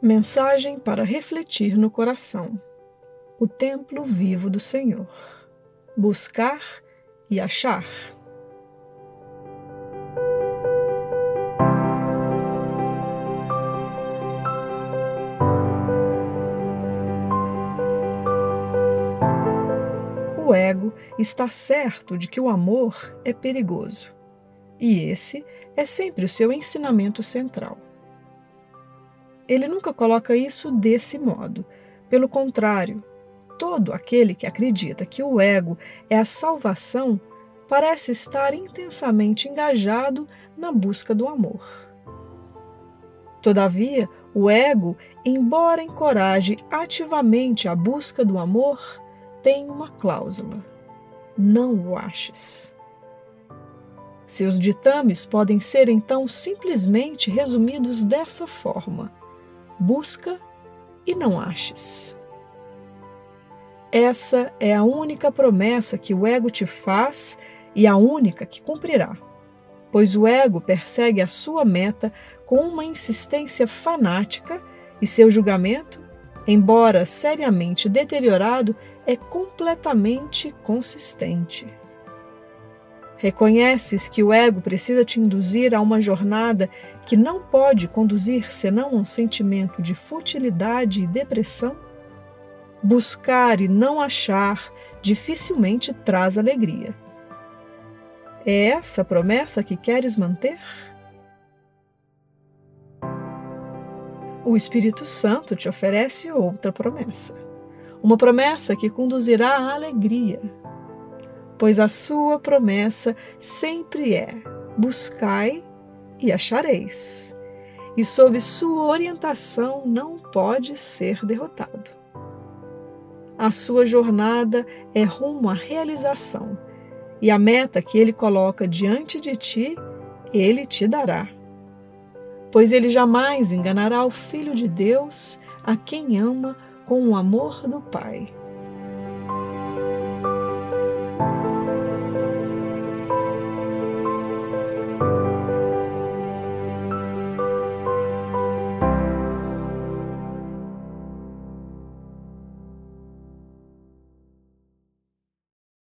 Mensagem para refletir no coração. O templo vivo do Senhor. Buscar e achar. O ego está certo de que o amor é perigoso. E esse é sempre o seu ensinamento central. Ele nunca coloca isso desse modo. Pelo contrário, todo aquele que acredita que o ego é a salvação parece estar intensamente engajado na busca do amor. Todavia, o ego, embora encoraje ativamente a busca do amor, tem uma cláusula: não o aches. Seus ditames podem ser então simplesmente resumidos dessa forma: busca e não aches. Essa é a única promessa que o ego te faz e a única que cumprirá, pois o ego persegue a sua meta com uma insistência fanática e seu julgamento, embora seriamente deteriorado, é completamente consistente. Reconheces que o ego precisa te induzir a uma jornada que não pode conduzir senão a um sentimento de futilidade e depressão? Buscar e não achar dificilmente traz alegria. É essa a promessa que queres manter? O Espírito Santo te oferece outra promessa. Uma promessa que conduzirá à alegria, pois a sua promessa sempre é: buscai e achareis. E sob sua orientação não pode ser derrotado. A sua jornada é rumo à realização, e a meta que ele coloca diante de ti, ele te dará. Pois ele jamais enganará o Filho de Deus, a quem ama com o amor do Pai.